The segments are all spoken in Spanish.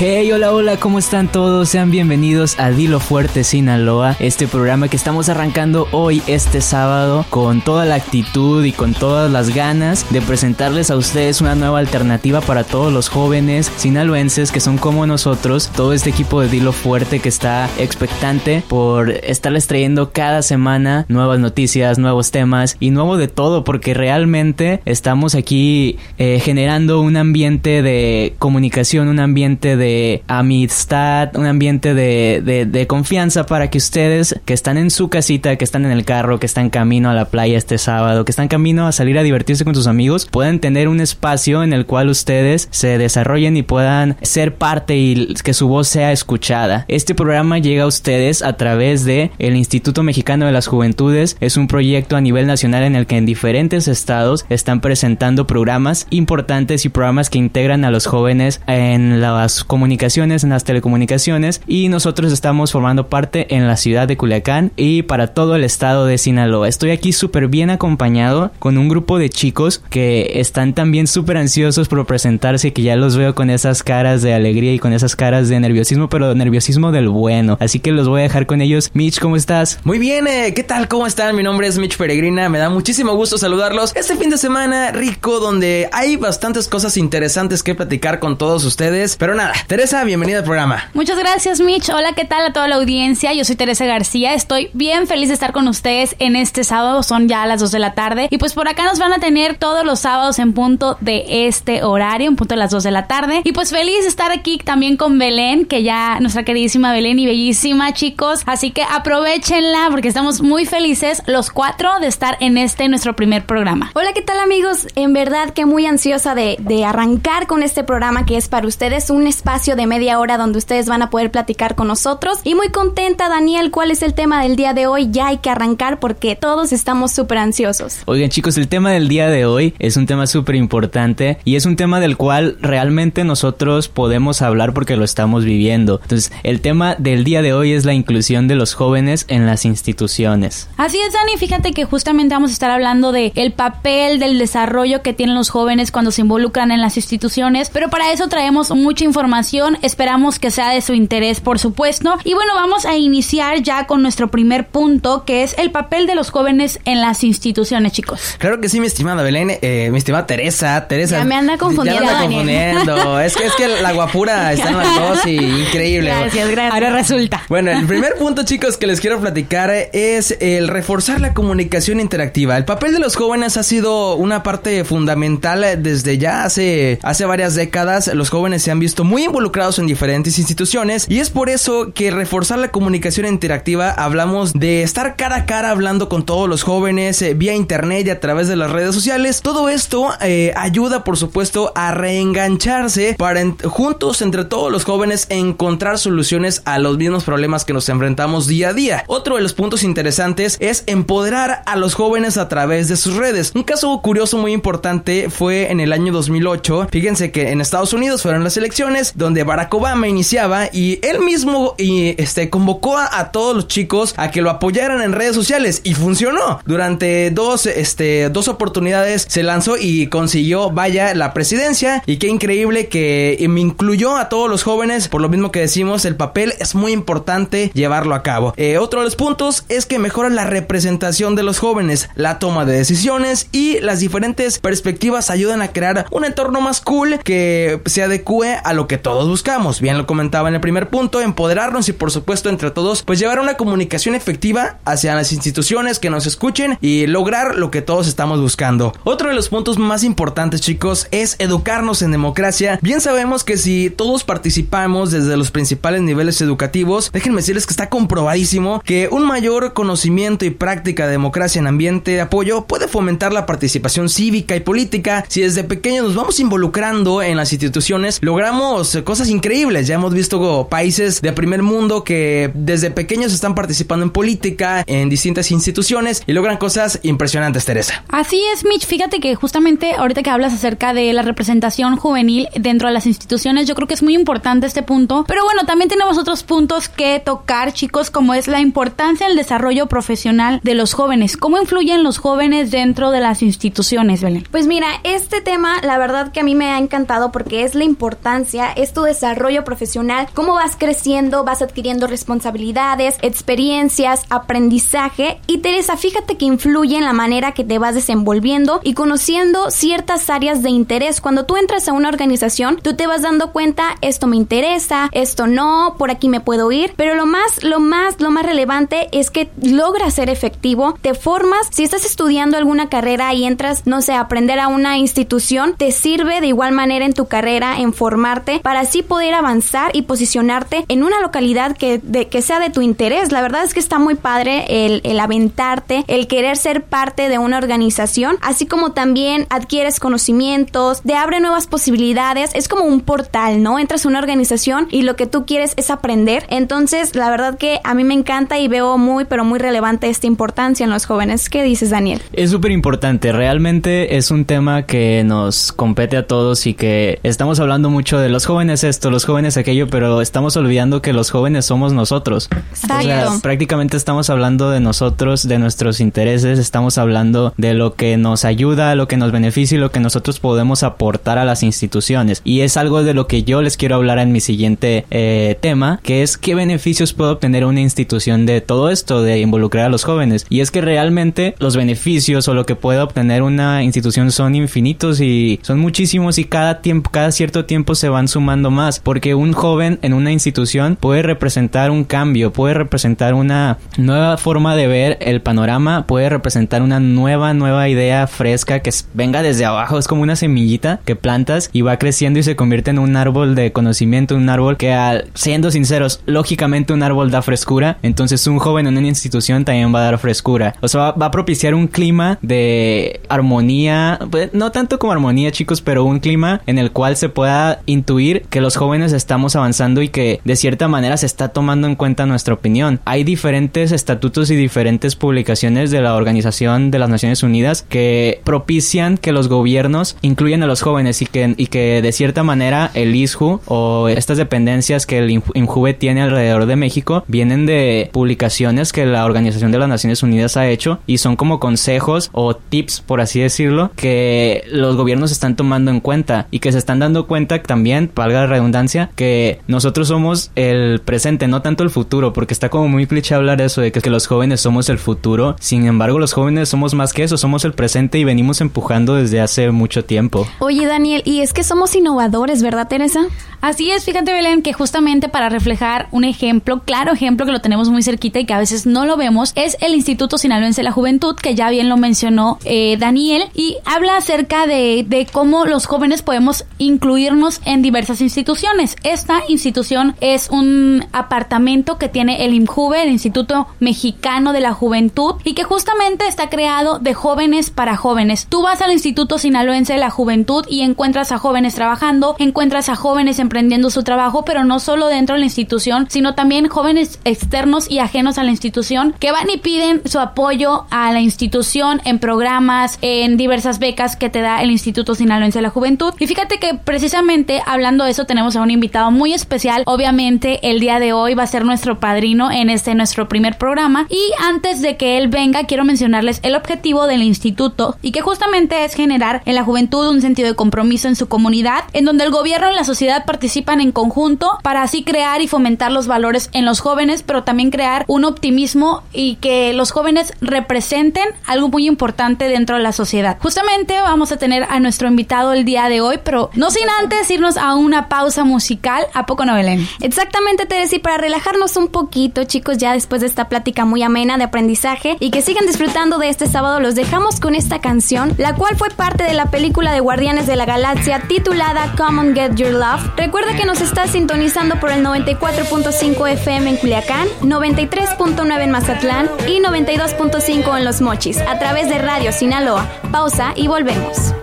Hey, hola, hola, ¿cómo están todos? Sean bienvenidos a Dilo Fuerte Sinaloa, este programa que estamos arrancando hoy, este sábado, con toda la actitud y con todas las ganas de presentarles a ustedes una nueva alternativa para todos los jóvenes sinaloenses que son como nosotros, todo este equipo de Dilo Fuerte que está expectante por estarles trayendo cada semana nuevas noticias, nuevos temas y nuevo de todo, porque realmente estamos aquí eh, generando un ambiente de comunicación, un ambiente de amistad, un ambiente de, de, confianza para que ustedes que están en su casita, que están en el carro, que están camino a la playa este sábado, que están camino a salir a divertirse con sus amigos, puedan tener un espacio en el cual ustedes se desarrollen y puedan ser parte y que su voz sea escuchada. Este programa llega a ustedes a través de el Instituto Mexicano de las Juventudes. Es un proyecto a nivel nacional en el que en diferentes estados están presentando programas importantes y programas que integran a los jóvenes en las comunidades comunicaciones, en las telecomunicaciones y nosotros estamos formando parte en la ciudad de Culiacán y para todo el estado de Sinaloa. Estoy aquí súper bien acompañado con un grupo de chicos que están también súper ansiosos por presentarse que ya los veo con esas caras de alegría y con esas caras de nerviosismo, pero nerviosismo del bueno. Así que los voy a dejar con ellos. Mitch, ¿cómo estás? Muy bien, eh, ¿qué tal? ¿Cómo están? Mi nombre es Mitch Peregrina. Me da muchísimo gusto saludarlos. Este fin de semana rico donde hay bastantes cosas interesantes que platicar con todos ustedes. Pero nada, Teresa, bienvenida al programa. Muchas gracias, Mitch. Hola, ¿qué tal a toda la audiencia? Yo soy Teresa García. Estoy bien feliz de estar con ustedes en este sábado. Son ya las 2 de la tarde. Y pues por acá nos van a tener todos los sábados en punto de este horario, en punto de las 2 de la tarde. Y pues feliz de estar aquí también con Belén, que ya nuestra queridísima Belén y bellísima, chicos. Así que aprovechenla porque estamos muy felices los cuatro de estar en este nuestro primer programa. Hola, ¿qué tal amigos? En verdad que muy ansiosa de, de arrancar con este programa que es para ustedes un espacio de media hora donde ustedes van a poder platicar con nosotros. Y muy contenta, Daniel, ¿cuál es el tema del día de hoy? Ya hay que arrancar porque todos estamos súper ansiosos. Oigan chicos, el tema del día de hoy es un tema súper importante y es un tema del cual realmente nosotros podemos hablar porque lo estamos viviendo. Entonces, el tema del día de hoy es la inclusión de los jóvenes en las instituciones. Así es, Dani, fíjate que justamente vamos a estar hablando de el papel del desarrollo que tienen los jóvenes cuando se involucran en las instituciones, pero para eso traemos mucha información Esperamos que sea de su interés, por supuesto. Y bueno, vamos a iniciar ya con nuestro primer punto, que es el papel de los jóvenes en las instituciones, chicos. Claro que sí, mi estimada Belén, eh, mi estimada Teresa, Teresa. Ya me anda confundiendo. Ya anda confundiendo. es que es que la guapura está en las dos y increíble. Gracias, gracias. Ahora resulta. Bueno, el primer punto, chicos, que les quiero platicar es el reforzar la comunicación interactiva. El papel de los jóvenes ha sido una parte fundamental desde ya hace, hace varias décadas. Los jóvenes se han visto muy involucrados en diferentes instituciones y es por eso que reforzar la comunicación interactiva hablamos de estar cara a cara hablando con todos los jóvenes eh, vía internet y a través de las redes sociales. Todo esto eh, ayuda por supuesto a reengancharse para juntos entre todos los jóvenes encontrar soluciones a los mismos problemas que nos enfrentamos día a día. Otro de los puntos interesantes es empoderar a los jóvenes a través de sus redes. Un caso curioso muy importante fue en el año 2008. Fíjense que en Estados Unidos fueron las elecciones donde Barack Obama iniciaba y él mismo y, este, convocó a, todos los chicos a que lo apoyaran en redes sociales y funcionó. Durante dos, este, dos oportunidades se lanzó y consiguió, vaya, la presidencia y qué increíble que me incluyó a todos los jóvenes, por lo mismo que decimos, el papel es muy importante llevarlo a cabo. Eh, otro de los puntos es que mejora la representación de los jóvenes, la toma de decisiones y las diferentes perspectivas ayudan a crear un entorno más cool que se adecue a lo que todos buscamos. Bien lo comentaba en el primer punto, empoderarnos y por supuesto entre todos, pues llevar una comunicación efectiva hacia las instituciones que nos escuchen y lograr lo que todos estamos buscando. Otro de los puntos más importantes chicos es educarnos en democracia. Bien sabemos que si todos participamos desde los principales niveles educativos, déjenme decirles que está comprobadísimo que un mayor conocimiento y práctica de democracia en ambiente de apoyo puede fomentar la participación cívica y política. Si desde pequeños nos vamos involucrando en las instituciones, logramos cosas increíbles. Ya hemos visto países de primer mundo que desde pequeños están participando en política, en distintas instituciones y logran cosas impresionantes, Teresa. Así es, Mitch. Fíjate que justamente ahorita que hablas acerca de la representación juvenil dentro de las instituciones, yo creo que es muy importante este punto. Pero bueno, también tenemos otros puntos que tocar, chicos, como es la importancia del desarrollo profesional de los jóvenes. ¿Cómo influyen los jóvenes dentro de las instituciones, Belén? Pues mira, este tema, la verdad que a mí me ha encantado porque es la importancia, es tu desarrollo profesional, cómo vas creciendo, vas adquiriendo responsabilidades, experiencias, aprendizaje. Y Teresa, fíjate que influye en la manera que te vas desenvolviendo y conociendo ciertas áreas de interés. Cuando tú entras a una organización, tú te vas dando cuenta, esto me interesa, esto no, por aquí me puedo ir. Pero lo más, lo más, lo más relevante es que logras ser efectivo, te formas. Si estás estudiando alguna carrera y entras, no sé, aprender a una institución, te sirve de igual manera en tu carrera, en formarte, para así poder avanzar y posicionarte en una localidad que, de, que sea de tu interés. La verdad es que está muy padre el, el aventarte, el querer ser parte de una organización, así como también adquieres conocimientos, te abre nuevas posibilidades. Es como un portal, ¿no? Entras a una organización y lo que tú quieres es aprender. Entonces, la verdad que a mí me encanta y veo muy, pero muy relevante esta importancia en los jóvenes. ¿Qué dices, Daniel? Es súper importante. Realmente es un tema que nos compete a todos y que estamos hablando mucho de los jóvenes esto, los jóvenes aquello, pero estamos olvidando que los jóvenes somos nosotros. O sea, prácticamente estamos hablando de nosotros, de nuestros intereses, estamos hablando de lo que nos ayuda, lo que nos beneficia y lo que nosotros podemos aportar a las instituciones. Y es algo de lo que yo les quiero hablar en mi siguiente eh, tema, que es qué beneficios puede obtener una institución de todo esto, de involucrar a los jóvenes. Y es que realmente los beneficios o lo que puede obtener una institución son infinitos y son muchísimos y cada tiempo, cada cierto tiempo se van sumando más, porque un joven en una institución puede representar un cambio, puede representar una nueva forma de ver el panorama, puede representar una nueva, nueva idea fresca que venga desde abajo, es como una semillita que plantas y va creciendo y se convierte en un árbol de conocimiento, un árbol que, siendo sinceros, lógicamente un árbol da frescura, entonces un joven en una institución también va a dar frescura, o sea, va, a propiciar un clima de armonía, pues, no tanto como armonía, chicos, pero un clima en el cual se pueda intuir que los jóvenes estamos avanzando y que de cierta manera se está tomando en cuenta nuestra opinión. Hay diferentes estatutos y diferentes publicaciones de la Organización de las Naciones Unidas que propician que los gobiernos incluyan a los jóvenes y que, y que de cierta manera el ISJU o estas dependencias que el INJUVE tiene alrededor de México vienen de publicaciones que la Organización de las Naciones Unidas ha hecho y son como consejos o tips, por así decirlo, que los gobiernos están tomando en cuenta y que se están dando cuenta también, valga la redundancia, que nosotros somos el presente, no tanto el futuro, porque está como muy cliché hablar eso de que, que los jóvenes somos el futuro. Sin embargo, los jóvenes somos más que eso, somos el presente y venimos empujando desde hace mucho tiempo. Oye, Daniel, y es que somos innovadores, ¿verdad, Teresa? Así es, fíjate Belén, que justamente para reflejar un ejemplo, claro ejemplo que lo tenemos muy cerquita y que a veces no lo vemos, es el Instituto Sinaloense de la Juventud, que ya bien lo mencionó eh, Daniel, y habla acerca de, de, cómo los jóvenes podemos incluirnos en diversas instituciones. Esta institución es un apartamento que tiene el IMJUVE, el Instituto Mexicano de la Juventud, y que justamente está creado de jóvenes para jóvenes. Tú vas al Instituto Sinaloense de la Juventud y encuentras a jóvenes trabajando, encuentras a jóvenes en emprendiendo su trabajo, pero no solo dentro de la institución, sino también jóvenes externos y ajenos a la institución que van y piden su apoyo a la institución en programas, en diversas becas que te da el Instituto Sinaloense de la Juventud. Y fíjate que precisamente hablando de eso tenemos a un invitado muy especial. Obviamente el día de hoy va a ser nuestro padrino en este nuestro primer programa. Y antes de que él venga, quiero mencionarles el objetivo del instituto y que justamente es generar en la juventud un sentido de compromiso en su comunidad, en donde el gobierno y la sociedad participan en conjunto para así crear y fomentar los valores en los jóvenes, pero también crear un optimismo y que los jóvenes representen algo muy importante dentro de la sociedad. Justamente vamos a tener a nuestro invitado el día de hoy, pero no sin antes irnos a una pausa musical. ¿A poco no? Exactamente, Teresa, y para relajarnos un poquito, chicos, ya después de esta plática muy amena de aprendizaje y que sigan disfrutando de este sábado, los dejamos con esta canción, la cual fue parte de la película de Guardianes de la Galaxia titulada Come on Get Your Love. Recuerda que nos está sintonizando por el 94.5 FM en Culiacán, 93.9 en Mazatlán y 92.5 en Los Mochis, a través de Radio Sinaloa. Pausa y volvemos.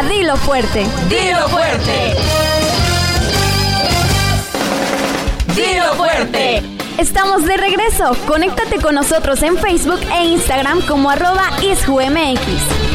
A Dilo Fuerte. Dilo fuerte. Dilo fuerte. Estamos de regreso. Conéctate con nosotros en Facebook e Instagram como arroba isjumx.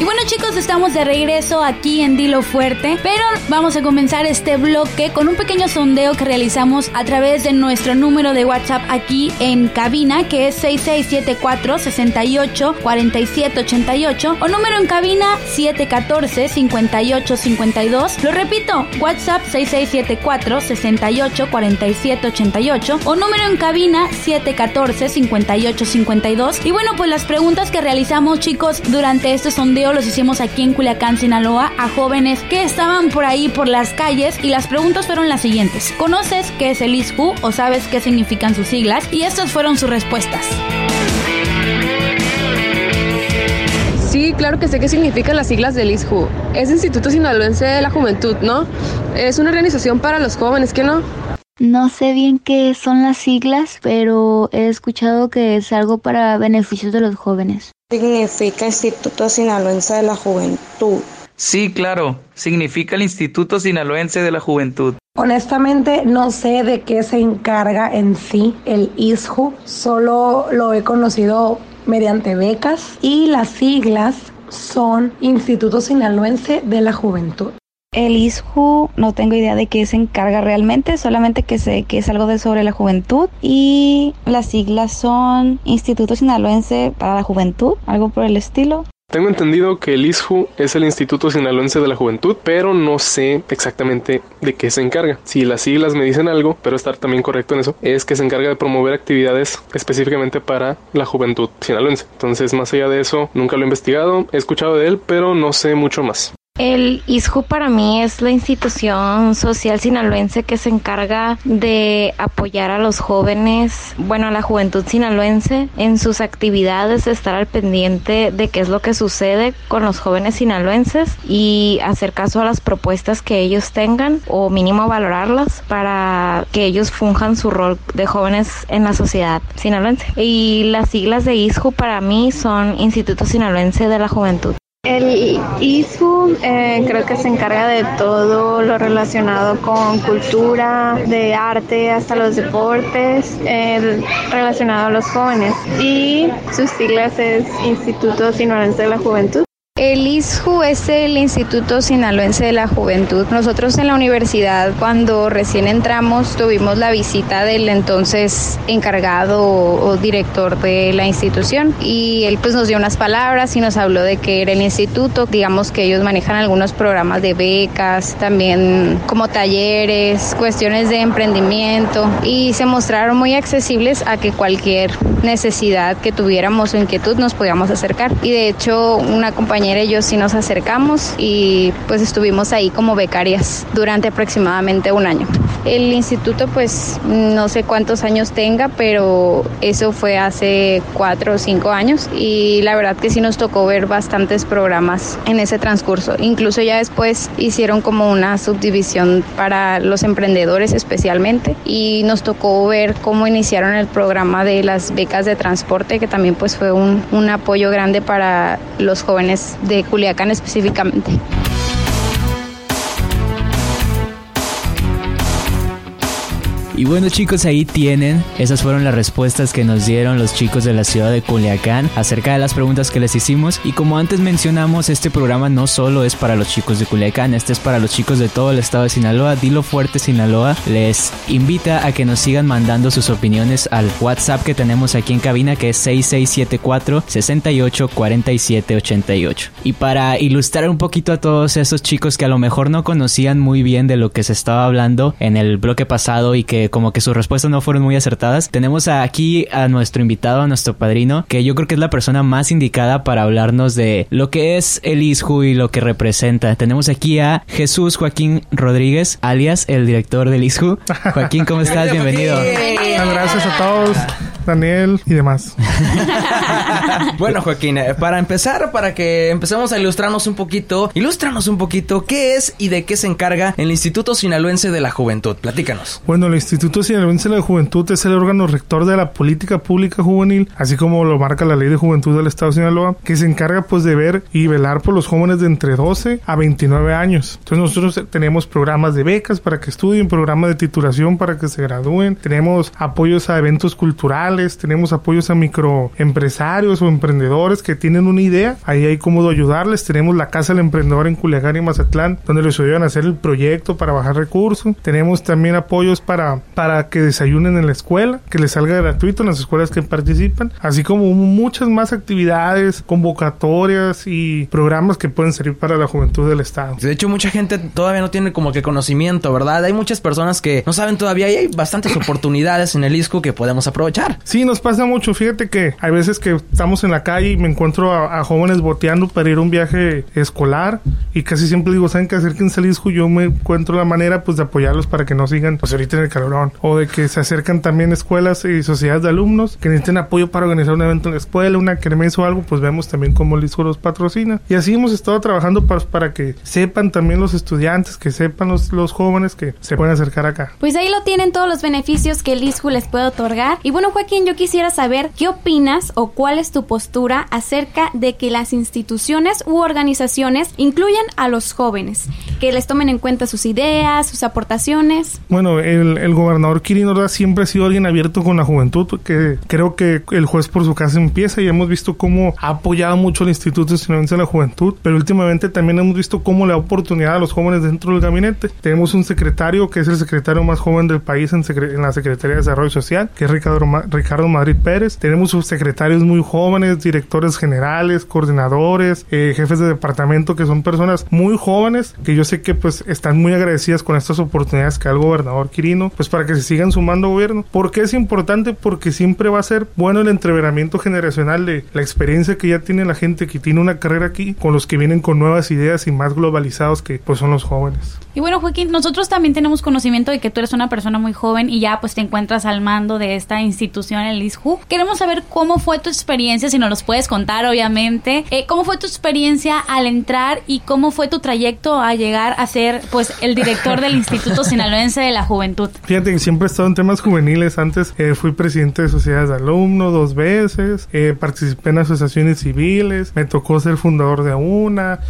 Y bueno chicos, estamos de regreso aquí en Dilo Fuerte, pero vamos a comenzar este bloque con un pequeño sondeo que realizamos a través de nuestro número de WhatsApp aquí en cabina, que es 6674 68 47 88 o número en cabina 714 58 52. Lo repito, WhatsApp 6674 68 47 88 o número en cabina 714 58 52. Y bueno, pues las preguntas que realizamos chicos durante este sondeo los hicimos aquí en Culiacán, Sinaloa, a jóvenes que estaban por ahí por las calles y las preguntas fueron las siguientes. ¿Conoces qué es el ISCU o sabes qué significan sus siglas? Y estas fueron sus respuestas. Sí, claro que sé qué significan las siglas del ISJU. Es Instituto Sinaloense de la Juventud, ¿no? Es una organización para los jóvenes, ¿qué no? No sé bien qué son las siglas, pero he escuchado que es algo para beneficios de los jóvenes. Significa Instituto Sinaloense de la Juventud. Sí, claro, significa el Instituto Sinaloense de la Juventud. Honestamente no sé de qué se encarga en sí el ISJU, solo lo he conocido mediante becas y las siglas son Instituto Sinaloense de la Juventud. El ISJU no tengo idea de qué se encarga realmente, solamente que sé que es algo de sobre la juventud y las siglas son Instituto Sinaloense para la Juventud, algo por el estilo. Tengo entendido que el ISJU es el Instituto Sinaloense de la Juventud, pero no sé exactamente de qué se encarga. Si las siglas me dicen algo, pero estar también correcto en eso, es que se encarga de promover actividades específicamente para la juventud sinaloense. Entonces, más allá de eso, nunca lo he investigado, he escuchado de él, pero no sé mucho más. El ISJU para mí es la institución social sinaloense que se encarga de apoyar a los jóvenes, bueno, a la juventud sinaloense en sus actividades, estar al pendiente de qué es lo que sucede con los jóvenes sinaloenses y hacer caso a las propuestas que ellos tengan o mínimo valorarlas para que ellos funjan su rol de jóvenes en la sociedad sinaloense. Y las siglas de ISJU para mí son Instituto Sinaloense de la Juventud. El ISU eh, creo que se encarga de todo lo relacionado con cultura, de arte, hasta los deportes, relacionado a los jóvenes. Y sus siglas es Instituto Sinaloense de la Juventud. El ISJU es el Instituto Sinaloense de la Juventud. Nosotros en la universidad, cuando recién entramos, tuvimos la visita del entonces encargado o, director de la institución y él pues nos dio unas palabras y nos habló de que era el instituto. Digamos que ellos manejan algunos programas de becas, también como talleres, cuestiones de emprendimiento y se mostraron muy accesibles a que cualquier necesidad que tuviéramos o inquietud nos podíamos acercar. Y de hecho, una compañera y yo sí nos acercamos y pues estuvimos ahí como becarias durante aproximadamente un año. El instituto pues no sé cuántos años tenga, pero eso fue hace cuatro o cinco años y la verdad que sí nos tocó ver bastantes programas en ese transcurso. Incluso ya después hicieron como una subdivisión para los emprendedores especialmente y nos tocó ver cómo iniciaron el programa de las becas de transporte que también pues fue un, un apoyo grande para los jóvenes de Culiacán específicamente. Y bueno chicos, ahí tienen. Esas fueron las respuestas que nos dieron los chicos de la ciudad de Culiacán acerca de las preguntas que les hicimos. Y como antes mencionamos, este programa no solo es para los chicos de Culiacán, este es para los chicos de todo el estado de Sinaloa. Dilo Fuerte Sinaloa les invita a que nos sigan mandando sus opiniones al WhatsApp que tenemos aquí en cabina que es 6674 68 47 88. Y para ilustrar un poquito a todos esos chicos que a lo mejor no conocían muy bien de lo que se estaba hablando en el bloque pasado y que como que sus respuestas no fueron muy acertadas, tenemos aquí a nuestro invitado, a nuestro padrino, que yo creo que es la persona más indicada para hablarnos de lo que es el ISJU y lo que representa. Tenemos aquí a Jesús Joaquín Rodríguez, alias el director del ISJU. Joaquín, ¿cómo estás? Bienvenido. Gracias a todos. Daniel y demás. bueno, Joaquín, eh, para empezar, para que empecemos a ilustrarnos un poquito, ilústranos un poquito qué es y de qué se encarga el Instituto Sinaloense de la Juventud. Platícanos. Bueno, el Instituto Sinaloense de la Juventud es el órgano rector de la política pública juvenil, así como lo marca la Ley de Juventud del Estado de Sinaloa, que se encarga pues de ver y velar por los jóvenes de entre 12 a 29 años. Entonces nosotros tenemos programas de becas para que estudien, programas de titulación para que se gradúen, tenemos apoyos a eventos culturales, tenemos apoyos a microempresarios o emprendedores que tienen una idea, ahí hay cómo ayudarles, tenemos la Casa del Emprendedor en Culiacán y Mazatlán, donde les ayudan a hacer el proyecto para bajar recursos, tenemos también apoyos para, para que desayunen en la escuela, que les salga gratuito en las escuelas que participan, así como muchas más actividades, convocatorias y programas que pueden servir para la juventud del Estado. De hecho, mucha gente todavía no tiene como que conocimiento, ¿verdad? Hay muchas personas que no saben todavía y hay bastantes oportunidades en el ISCO que podemos aprovechar. Sí, nos pasa mucho. Fíjate que hay veces que estamos en la calle y me encuentro a, jóvenes boteando para ir a un viaje escolar y casi siempre digo, ¿saben que acérquense al ISCO? Yo me encuentro la manera pues de apoyarlos para que no sigan pues ahorita en el calorón o de que se acercan también escuelas y sociedades de alumnos que necesiten apoyo para organizar un evento en la escuela, una kermés o algo, pues vemos también cómo el ISCO los patrocina. Y así hemos estado trabajando para, para que sepan también los estudiantes, que sepan los, los jóvenes que se pueden acercar acá. Pues ahí lo tienen todos los beneficios que el ISCU les puede otorgar. Y bueno, Joaquín, yo quisiera saber qué opinas o cuál es tu postura acerca de que las instituciones u organizaciones incluyan a los jóvenes, que les tomen en cuenta sus ideas, sus aportaciones. Bueno, el, gobernador Kirin siempre ha sido alguien abierto con la juventud, porque creo que el juez por su casa empieza y hemos visto cómo ha apoyado mucho el Instituto de la Juventud, pero últimamente también hemos visto cómo le da oportunidad a los jóvenes dentro del gabinete. Tenemos un secretario que es el secretario más joven del país en, la Secretaría de Desarrollo Social, que es Ricardo, Ricardo Madrid Pérez. Tenemos subsecretarios muy jóvenes, directores generales, coordinadores, eh, jefes de departamento, que son personas muy jóvenes, que yo sé que pues están muy agradecidas con estas oportunidades que da el gobernador Quirino, pues para que se sigan sumando gobierno. ¿Por qué es importante? Porque siempre va a ser bueno el entreveramiento generacional de la experiencia que ya tiene la gente que tiene una carrera aquí con los que vienen con nuevas ideas y más globalizados que pues son los jóvenes. Y bueno, Joaquín, nosotros también tenemos conocimiento de que tú eres una persona muy joven y ya pues te encuentras al mando de esta institución, el ISJU. Queremos saber cómo fue tu experiencia, si nos los puedes contar, obviamente. Eh, ¿Cómo fue tu experiencia al entrar y cómo fue tu trayecto a llegar a ser pues el director del Instituto Sinaloense de la Juventud? Fíjate que siempre he estado en temas juveniles. Antes eh, fui presidente de sociedades de alumnos dos veces, eh, participé en asociaciones civiles, me tocó ser fundador de una,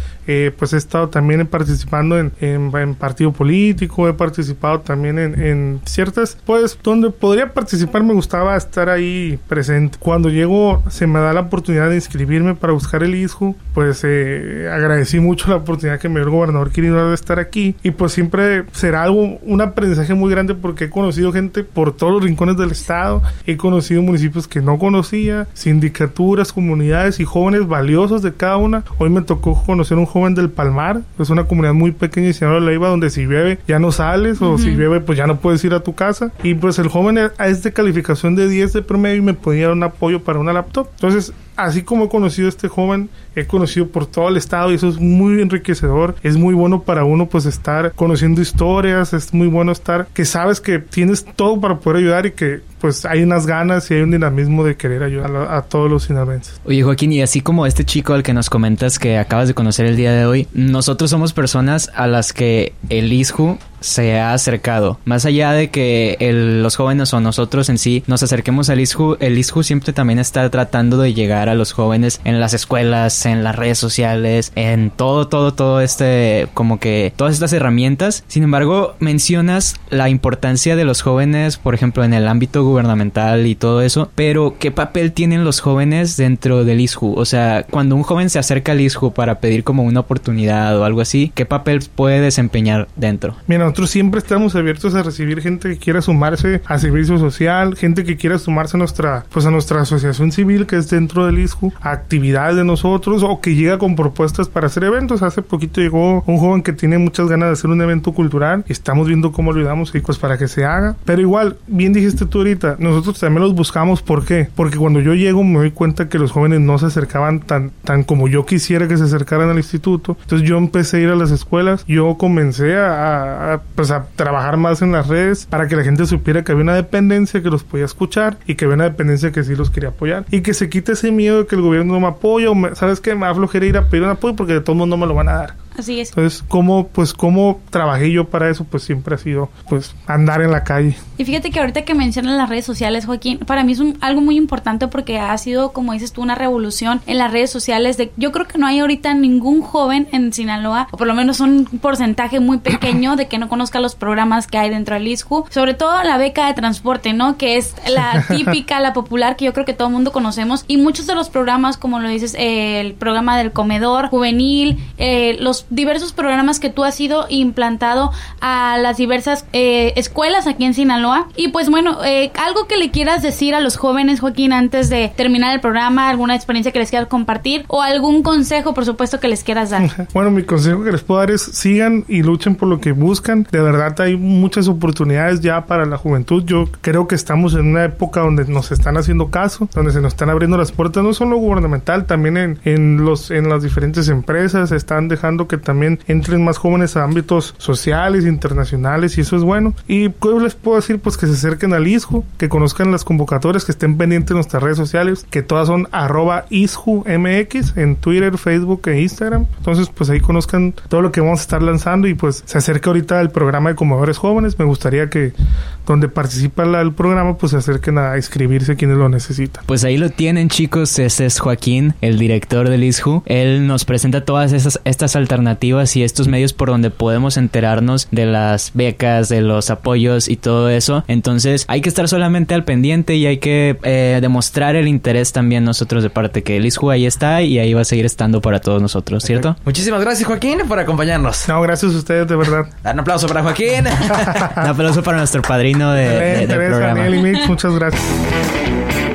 pues he estado también participando en, en, partido político, he participado también en, en, ciertas, pues donde podría participar me gustaba estar ahí presente. Cuando llego se me da la oportunidad de inscribirme para buscar el ISJU, pues eh, agradecí mucho la oportunidad que me dio el gobernador Quirino de estar aquí y pues siempre será algo, un aprendizaje muy grande porque he conocido gente por todos los rincones del estado, he conocido municipios que no conocía, sindicaturas, comunidades y jóvenes valiosos de cada una. Hoy me tocó conocer un joven del Palmar, es una comunidad muy pequeña y se llama Leiva donde si llueve ya no sales o si llueve pues ya no puedes ir a tu casa y pues el joven a esta calificación de 10 de promedio y me podía dar un apoyo para una laptop. Entonces así como he conocido a este joven, he conocido por todo el estado y eso es muy enriquecedor. Es muy bueno para uno pues estar conociendo historias, es muy bueno estar que sabes que tienes todo para poder ayudar y que pues hay unas ganas y hay un dinamismo de querer ayudar a, todos los sinaloenses. Oye Joaquín, y así como este chico al que nos comentas que acabas de conocer el día de hoy, nosotros somos personas a las que el ISJU se ha acercado. Más allá de que los jóvenes o nosotros en sí nos acerquemos al ISJU, el ISJU siempre también está tratando de llegar a los jóvenes en las escuelas, en las redes sociales, en todo, todo, todo este, como que todas estas herramientas. Sin embargo, mencionas la importancia de los jóvenes, por ejemplo, en el ámbito gubernamental y todo eso, pero ¿qué papel tienen los jóvenes dentro del ISJU? O sea, cuando un joven se acerca al ISJU para pedir como una oportunidad o algo así, ¿qué papel puede desempeñar dentro? Nosotros siempre estamos abiertos a recibir gente que quiera sumarse a servicio social, gente que quiera sumarse a nuestra, pues a nuestra asociación civil que es dentro del ISCU actividades de nosotros o que llega con propuestas para hacer eventos. Hace poquito llegó un joven que tiene muchas ganas de hacer un evento cultural. Estamos viendo cómo lo ayudamos y pues para que se haga. Pero igual, bien dijiste tú ahorita, nosotros también los buscamos. ¿Por qué? Porque cuando yo llego me doy cuenta que los jóvenes no se acercaban tan, tan como yo quisiera que se acercaran al instituto. Entonces yo empecé a ir a las escuelas. Yo comencé a, a, pues a trabajar más en las redes para que la gente supiera que había una dependencia que los podía escuchar y que había una dependencia que sí los quería apoyar. Y que se quite ese miedo de que el gobierno no me apoya o me, ¿sabes qué? Me ir a pedir un apoyo porque de todo mundo me lo van a dar. Así es. Entonces, ¿cómo, pues, cómo trabajé yo para eso? Pues siempre ha sido, pues, andar en la calle. Y fíjate que ahorita que mencionan las redes sociales, Joaquín, para mí es un, algo muy importante porque ha sido, como dices tú, una revolución en las redes sociales. De, yo creo que no hay ahorita ningún joven en Sinaloa, o por lo menos un porcentaje muy pequeño de que no conozca los programas que hay dentro del ISJU. Sobre todo la beca de transporte, ¿no? Que es la típica, la popular, que yo creo que todo el mundo conocemos. Y muchos de los programas, como lo dices, eh, el programa del comedor juvenil, eh, los diversos programas que tú has ido implantado a las diversas eh, escuelas aquí en Sinaloa. Y pues bueno, eh, algo que le quieras decir a los jóvenes, Joaquín, antes de terminar el programa, alguna experiencia que les quieras compartir o algún consejo, por supuesto, que les quieras dar. Bueno, mi consejo que les puedo dar es sigan y luchen por lo que buscan. De verdad hay muchas oportunidades ya para la juventud. Yo creo que estamos en una época donde nos están haciendo caso, donde se nos están abriendo las puertas, no solo gubernamental, también en, en los en las diferentes empresas, están dejando que también entren más jóvenes a ámbitos sociales, internacionales y eso es bueno. Y pues les puedo decir pues que se acerquen al ISJU, que conozcan las convocatorias, que estén pendientes de nuestras redes sociales, que todas son arroba MX en Twitter, Facebook e Instagram. Entonces pues ahí conozcan todo lo que vamos a estar lanzando y pues se acerca ahorita el programa de comedores jóvenes. Me gustaría que donde participa el programa pues se acerquen a inscribirse quienes lo necesitan. Pues ahí lo tienen chicos, ese es Joaquín, el director del ISJU. Él nos presenta todas esas, estas alternativas y estos medios por donde podemos enterarnos de las becas, de los apoyos y todo eso. Entonces hay que estar solamente al pendiente y hay que eh, demostrar el interés también nosotros de parte que el ISJU ahí está y ahí va a seguir estando para todos nosotros, ¿cierto? Muchísimas gracias Joaquín por acompañarnos. No, gracias a ustedes de verdad. Dar un aplauso para Joaquín. un aplauso para nuestro padrino de, de, del programa. Daniel y Mitch, muchas gracias.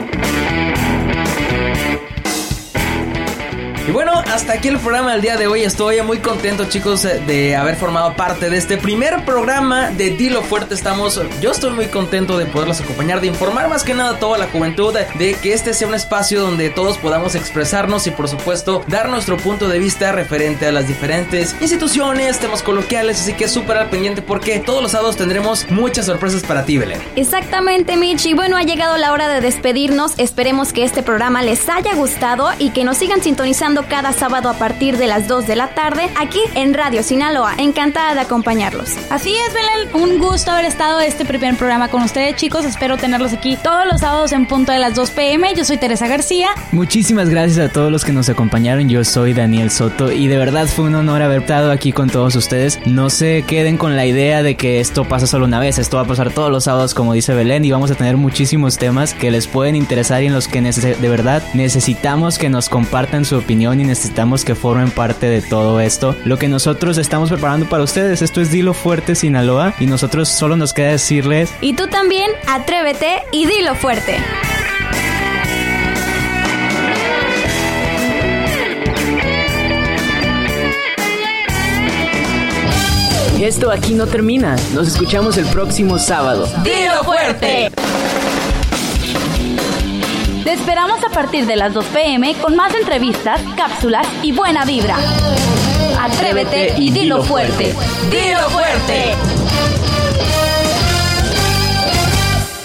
Y bueno, hasta aquí el programa del día de hoy. Estoy muy contento, chicos, de haber formado parte de este primer programa de Dilo Fuerte. Estamos, yo estoy muy contento de poderlos acompañar, de informar más que nada a toda la juventud, de que este sea un espacio donde todos podamos expresarnos y, por supuesto, dar nuestro punto de vista referente a las diferentes instituciones, temas coloquiales. Así que súper al pendiente porque todos los sábados tendremos muchas sorpresas para ti, Belén. Exactamente, Mitch. Y bueno, ha llegado la hora de despedirnos. Esperemos que este programa les haya gustado y que nos sigan sintonizando cada sábado a partir de las 2 de la tarde aquí en Radio Sinaloa. Encantada de acompañarlos. Así es, Belén. Un gusto haber estado este primer programa con ustedes, chicos. Espero tenerlos aquí todos los sábados en punto de las 2 pm. Yo soy Teresa García. Muchísimas gracias a todos los que nos acompañaron. Yo soy Daniel Soto y de verdad fue un honor haber estado aquí con todos ustedes. No se queden con la idea de que esto pasa solo una vez. Esto va a pasar todos los sábados, como dice Belén, y vamos a tener muchísimos temas que les pueden interesar y en los que de verdad necesitamos que nos compartan su opinión y necesitamos que formen parte de todo esto. Lo que nosotros estamos preparando para ustedes, esto es Dilo Fuerte Sinaloa y nosotros solo nos queda decirles... Y tú también, atrévete y dilo fuerte. Esto aquí no termina. Nos escuchamos el próximo sábado. ¡Dilo fuerte! Te esperamos a partir de las 2 pm con más entrevistas, cápsulas y buena vibra. Atrévete y dilo fuerte. ¡Dilo fuerte!